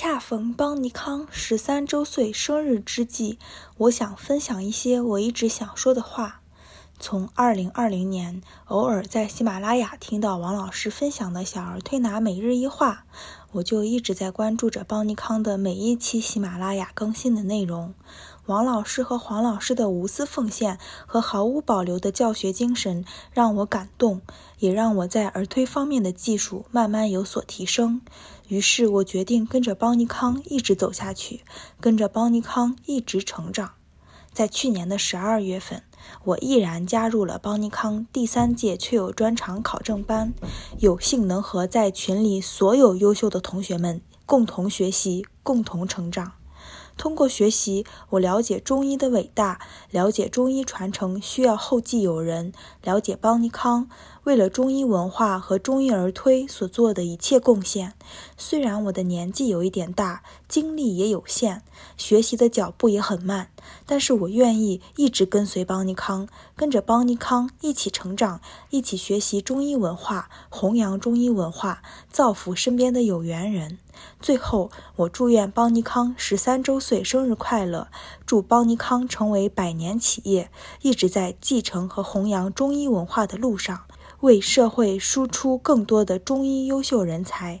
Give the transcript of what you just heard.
恰逢邦尼康十三周岁生日之际，我想分享一些我一直想说的话。从二零二零年偶尔在喜马拉雅听到王老师分享的小儿推拿每日一话，我就一直在关注着邦尼康的每一期喜马拉雅更新的内容。王老师和黄老师的无私奉献和毫无保留的教学精神让我感动，也让我在儿推方面的技术慢慢有所提升。于是我决定跟着邦尼康一直走下去，跟着邦尼康一直成长。在去年的十二月份，我毅然加入了邦尼康第三届确有专场考证班，有幸能和在群里所有优秀的同学们共同学习，共同成长。通过学习，我了解中医的伟大，了解中医传承需要后继有人，了解邦尼康为了中医文化和中医儿推所做的一切贡献。虽然我的年纪有一点大，精力也有限，学习的脚步也很慢，但是我愿意一直跟随邦尼康，跟着邦尼康一起成长，一起学习中医文化，弘扬中医文化，造福身边的有缘人。最后，我祝愿邦尼康十三周岁生日快乐！祝邦尼康成为百年企业，一直在继承和弘扬中医文化的路上，为社会输出更多的中医优秀人才。